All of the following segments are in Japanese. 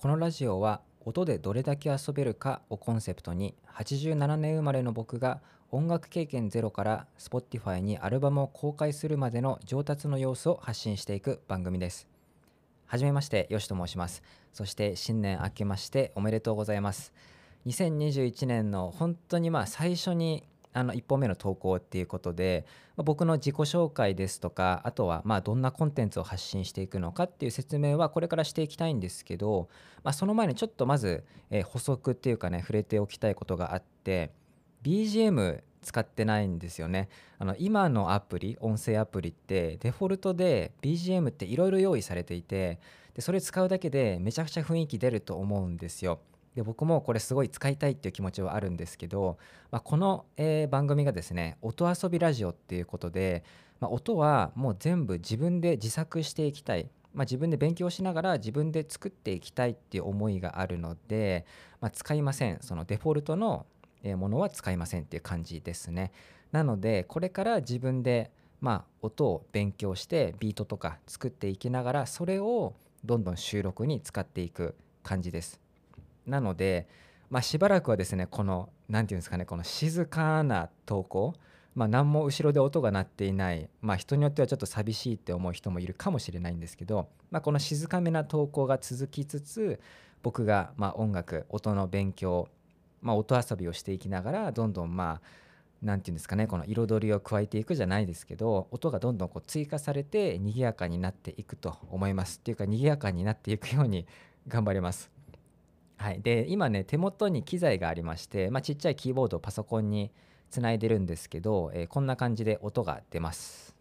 このラジオは音でどれだけ遊べるかをコンセプトに87年生まれの僕が音楽経験ゼロから Spotify にアルバムを公開するまでの上達の様子を発信していく番組です。はじめまして、よしと申します。そして新年明けましておめでとうございます。2021年の本当にまあ最初にあの1本目の投稿っていうことで、まあ、僕の自己紹介ですとかあとはまあどんなコンテンツを発信していくのかっていう説明はこれからしていきたいんですけど、まあ、その前にちょっとまず、えー補足っていうかね触れておきたいことがあって BGM 使ってないんですよね。あの今のアプリ音声アプリってデフォルトで BGM っていろいろ用意されていてでそれ使うだけでめちゃくちゃ雰囲気出ると思うんですよ。で僕もこれすごい使いたいっていう気持ちはあるんですけど、まあ、この、えー番組がですね音遊びラジオっていうことで、まあ、音はもう全部自分で自作していきたい、まあ、自分で勉強しながら自分で作っていきたいっていう思いがあるので、まあ、使いません。そのデフォルトのものは使いませんっていう感じですね。なのでこれから自分でまあ音を勉強してビートとか作っていきながらそれをどんどん収録に使っていく感じです。なので、まあ、しばらくはですねこの何て言うんですかねこの静かな投稿まあ、何も後ろで音が鳴っていない、まあ、人によってはちょっと寂しいって思う人もいるかもしれないんですけど、まあ、この静かめな投稿が続きつつ僕がまあ音楽音の勉強、まあ、音遊びをしていきながらどんどんまあ何て言うんですかねこの彩りを加えていくじゃないですけど音がどんどんこう追加されて賑やかになっていくと思いますっていうか賑やかになっていくように頑張ります。はい、で今ね手元に機材がありまして、まあ、ちっちゃいキーボードをパソコンにつないでるんですけど、えーこんな感じで音が出ます。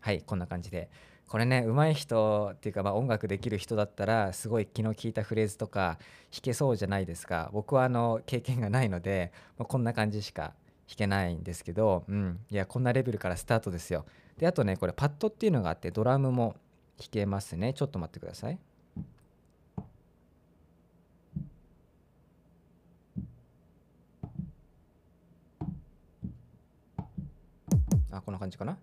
はいこんな感じで。これね上手い人っていうか、まあ、音楽できる人だったらすごい気の利いたフレーズとか弾けそうじゃないですか。僕はあの経験がないので、まあ、こんな感じしか弾けないんですけど、うん、いやこんなレベルからスタートですよ。であとねこれパッドっていうのがあってドラムも弾けますね。ちょっと待ってください。あこんな感じかな？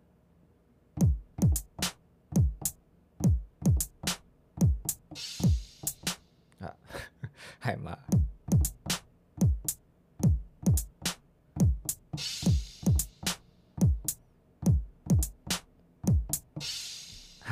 あ はいまあ。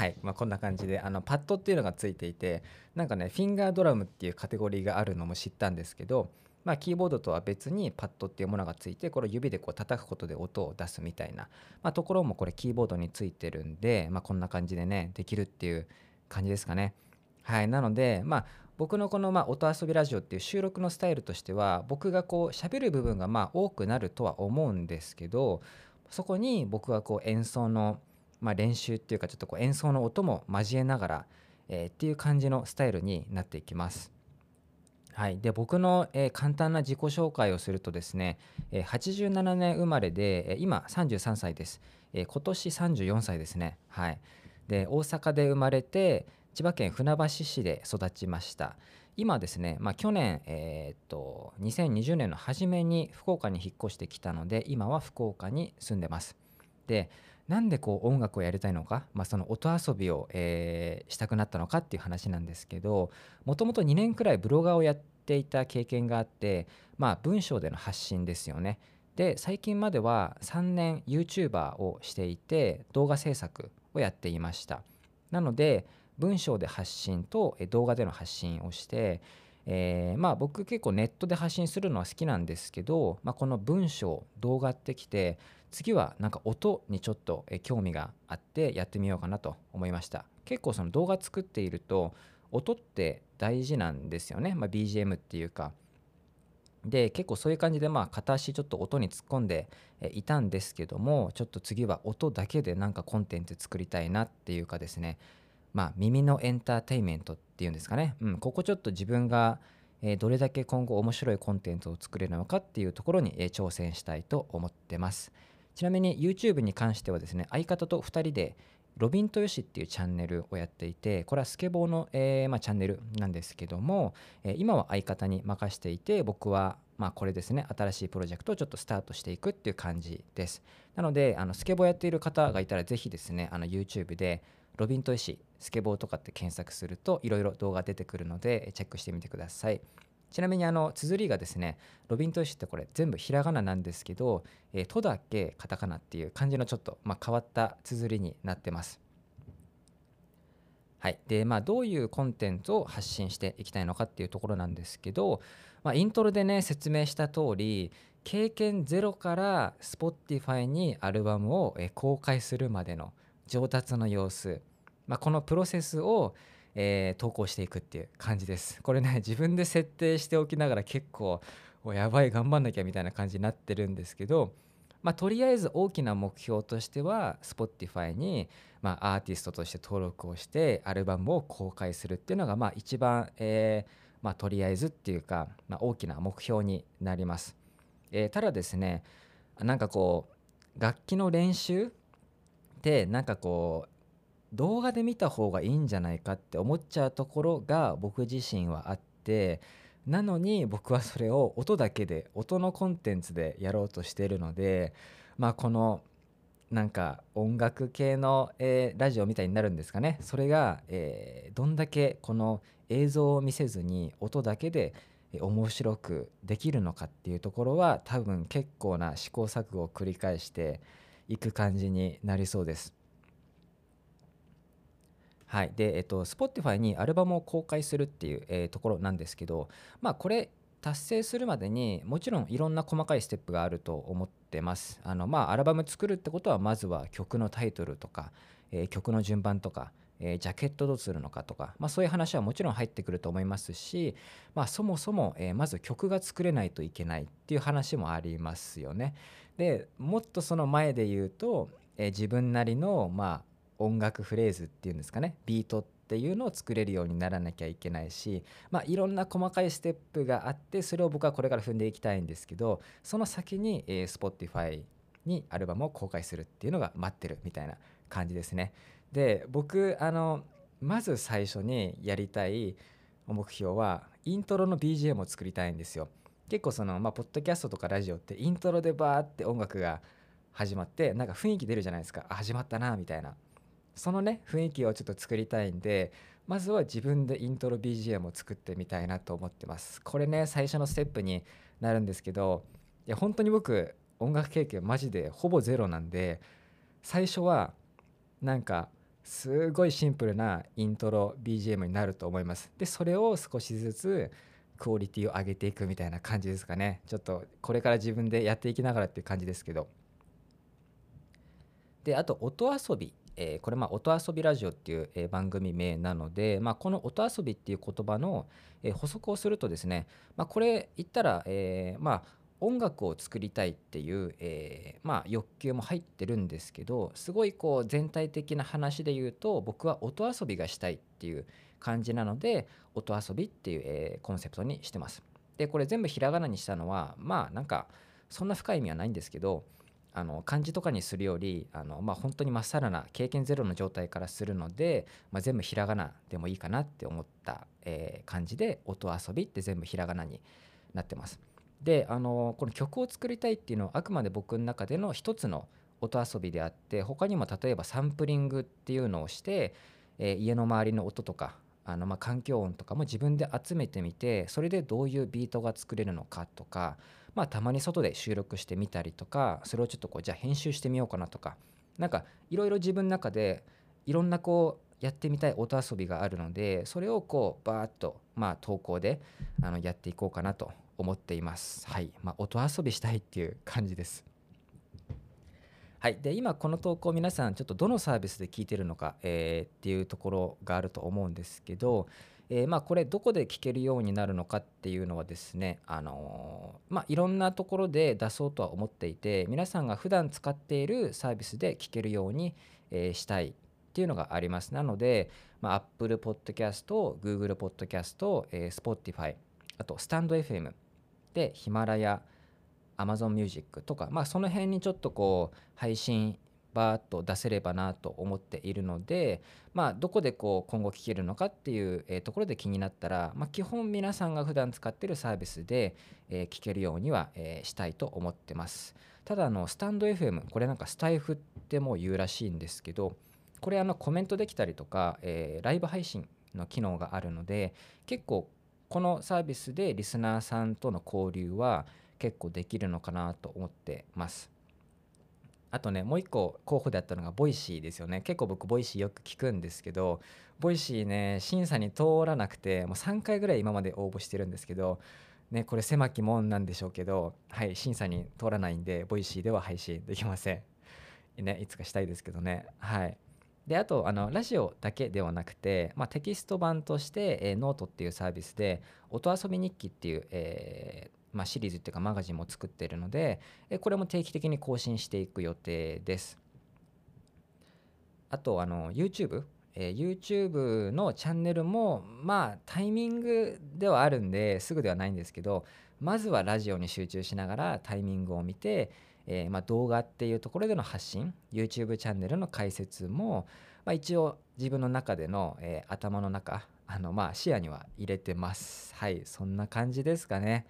はい、まあ、こんな感じであのパッドっていうのがついていてなんかねフィンガードラムっていうカテゴリーがあるのも知ったんですけど、まあ、キーボードとは別にパッドっていうものがついてこれを指でこう叩くことで音を出すみたいな、まあ、ところもこれキーボードについてるんで、まあ、こんな感じでねできるっていう感じですかね。はい、なので、まあ、僕のこの、ま、音遊びラジオっていう収録のスタイルとしては僕がこう喋る部分がまあ多くなるとは思うんですけどそこに僕はこう演奏の、まあ、練習っていうかちょっとこう演奏の音も交えながら、えーっていう感じのスタイルになっていきます。はい、で僕の、えー簡単な自己紹介をするとですね、えー87年生まれで、えー今33歳です、え今年34歳ですね。はい、で大阪で生まれて千葉県船橋市で育ちました。今ですね、まあ、去年、えーっと2020年の初めに福岡に引っ越してきたので今は福岡に住んでます。でなんでこう音楽をやりたいのか、まあ、その音遊びを、えーしたくなったのかっていう話なんですけどもともと2年くらいブロガーをやっていた経験があって、まあ、文章での発信ですよね。で最近までは3年 YouTuber をしていて動画制作をやっていました。なので文章で発信と動画での発信をして、えーまあ僕結構ネットで発信するのは好きなんですけど、まあ、この文章動画ってきて次はなんか音にちょっと興味があってやってみようかなと思いました。結構その動画作っていると音って大事なんですよね、まあ、BGM っていうか。で結構そういう感じでまあ片足ちょっと音に突っ込んでいたんですけどもちょっと次は音だけでなんかコンテンツ作りたいなっていうかですね。まあ耳のエンターテインメントっていうんですかね、うん、ここちょっと自分がえーどれだけ今後面白いコンテンツを作れるのかっていうところにえー挑戦したいと思ってます。ちなみに YouTube に関してはですね相方と2人でロビンとよしっていうチャンネルをやっていてこれはスケボーの、えーまあ、チャンネルなんですけども、え今は相方に任していて僕は、まあ、これですね新しいプロジェクトをちょっとスタートしていくっていう感じです。なのであのスケボーやっている方がいたらぜひですねあの YouTube でロビントイシスケボーとかって検索するといろいろ動画出てくるのでチェックしてみてください。ちなみにあの綴りがですねロビントイシってこれ全部ひらがななんですけど「えー、と」だけカタカナっていう感じのちょっと、まあ、変わった綴りになってます。はい。でまあ、どういうコンテンツを発信していきたいのかっていうところなんですけど、まあ、イントロでね説明した通り経験ゼロから Spotify にアルバムを公開するまでの上達の様子、まあ、このプロセスを、えー、投稿していくっていう感じですこれね 自分で設定しておきながら結構やばい頑張んなきゃみたいな感じになってるんですけどまあ、とりあえず大きな目標としては Spotify に、まあ、アーティストとして登録をしてアルバムを公開するっていうのが、まあ、一番、えーまあ、とりあえずっていうか、まあ、大きな目標になります。えー、ただですねなんかこう楽器の練習ってなんかこう動画で見た方がいいんじゃないかって思っちゃうところが僕自身はあってなのに僕はそれを音だけで音のコンテンツでやろうとしてるのでまあこのなんか音楽系の、えー、ラジオみたいになるんですかね。それが、えー、どんだけこの映像を見せずに音だけで面白くできるのかっていうところは多分結構な試行錯誤を繰り返していく感じになりそうです。はいでえっと、Spotify にアルバムを公開するっていう、えー、ところなんですけど、まあ、これ達成するまでにもちろんいろんな細かいステップがあると思ってます。あのまあ、アルバム作るってことはまずは曲のタイトルとか、えー、曲の順番とか、えー、ジャケットどうするのかとか、まあ、そういう話はもちろん入ってくると思いますし、まあ、そもそも、えー、まず曲が作れないといけないっていう話もありますよね。でもっとその前で言うと、え自分なりの、まあ、音楽フレーズっていうんですかねビートっていうのを作れるようにならなきゃいけないし、まあ、いろんな細かいステップがあってそれを僕はこれから踏んでいきたいんですけどその先に、えー、Spotify にアルバムを公開するっていうのが待ってるみたいな感じですね。で僕あのまず最初にやりたい目標はイントロの BGM を作りたいんですよ。結構そのまあポッドキャストとかラジオってイントロでバーって音楽が始まってなんか雰囲気出るじゃないですか。あ始まったなみたいな。そのね雰囲気をちょっと作りたいんでまずは自分でイントロ BGM を作ってみたいなと思ってます。これね最初のステップになるんですけどいや本当に僕音楽経験マジでほぼゼロなんで最初はなんかすごいシンプルなイントロ BGM になると思います。でそれを少しずつクオリティを上げていくみたいな感じですかね。ちょっとこれから自分でやっていきながらっていう感じですけど。であと音遊び。えー、これまあ音遊びラジオっていう、え、番組名なので、まあ、この音遊びっていう言葉の、え、補足をするとですね、まあ、これ言ったら、えまあ音楽を作りたいっていう、えまあ、欲求も入ってるんですけどすごいこう全体的な話で言うと僕は音遊びがしたいっていう感じなので音遊びっていう、えコンセプトにしてます。でこれ全部ひらがなにしたのはまあなんかそんな深い意味はないんですけどあの漢字とかにするよりあの、まあ、本当にまっさらな経験ゼロの状態からするので、まあ、全部ひらがなでもいいかなって思った、えー、感じで音遊びって全部ひらがなになってます。であのこの曲を作りたいっていうのはあくまで僕の中での一つの音遊びであって他にも例えばサンプリングっていうのをして、えー、家の周りの音とかあのま環境音とかも自分で集めてみてそれでどういうビートが作れるのかとかまあ、たまに外で収録してみたりとかそれをちょっとこうじゃあ編集してみようかなとかなんかいろいろ自分の中でいろんなこうやってみたい音遊びがあるのでそれをこうバーッとまあ投稿であのやっていこうかなと思っています。はい、まあ、音遊びしたいっていう感じです。はい、で今この投稿皆さんちょっとどのサービスで聞いてるのか、えー、っていうところがあると思うんですけど、えー、まあこれどこで聞けるようになるのかっていうのはですね、あのー、まあ、いろんなところで出そうとは思っていて皆さんが普段使っているサービスで聞けるように、え、したいっていうのがありますなので、まあ、Apple Podcast、Google Podcast、え、Spotify あとスタンド FM でヒマラヤ Amazon Music とか、まあ、その辺にちょっとこう配信バーッと出せればなと思っているので、まあ、どこでこう今後聞けるのかっていう、ところで気になったら、まあ、基本皆さんが普段使ってるサービスで、え聞けるようには、したいと思ってます。ただあのスタンド FM これなんかスタイフってもう言うらしいんですけどこれあのコメントできたりとか、えー、ライブ配信の機能があるので結構このサービスでリスナーさんとの交流は結構できるのかなと思ってます。あとねもう一個候補であったのが Voicy ですよね。結構僕 Voicy よく聞くんですけど Voicy ね審査に通らなくてもう3回ぐらい今まで応募してるんですけどねこれ狭き門なんでしょうけどはい審査に通らないんで Voicy では配信できません。ねいつかしたいですけどね。はい。であとあのラジオだけではなくて、まあ、テキスト版として、えー、ノートっていうサービスで音遊び日記っていう、えーまあ、シリーズっていうかマガジンも作ってるので、えー、これも定期的に更新していく予定です。あとあの YouTube えー、YouTube のチャンネルもまあタイミングではあるんですぐではないんですけどまずはラジオに集中しながらタイミングを見て、えー、ま、動画っていうところでの発信 YouTube チャンネルの解説も、まあ、一応自分の中での、えー、頭の中あのまあ視野には入れてます。はいそんな感じですかね。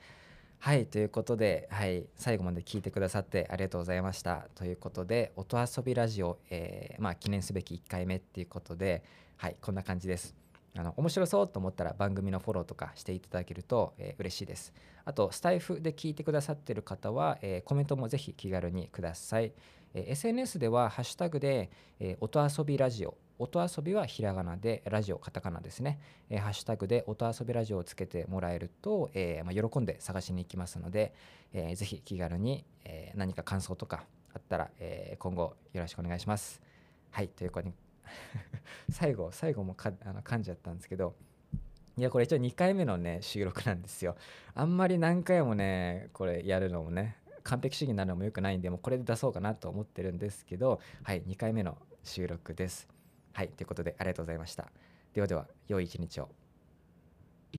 はいということで、はい、最後まで聞いてくださってありがとうございました。ということで音遊びラジオ、えー、まあ、記念すべき1回目っていうことではいこんな感じです。あの面白そうと思ったら番組のフォローとかしていただけると、えー、嬉しいです。あと、スタイフで聞いてくださっている方は、えー、コメントもぜひ気軽にください。えー、SNS ではハッシュタグで、え音遊びラジオ、音遊びはひらがなで、ラジオカタカナですね。えハッシュタグで音遊びラジオをつけてもらえると、えまあ、喜んで探しに行きますので、えー、ぜひ気軽に、え何か感想とかあったら、え今後よろしくお願いします。はい、ということで最後最後もかあの噛んじゃったんですけどいやこれ一応2回目のね収録なんですよ。あんまり何回もねこれやるのもね完璧主義になるのもよくないんでもうこれで出そうかなと思ってるんですけどはい2回目の収録です。はいということでありがとうございました。ではでは良い一日を。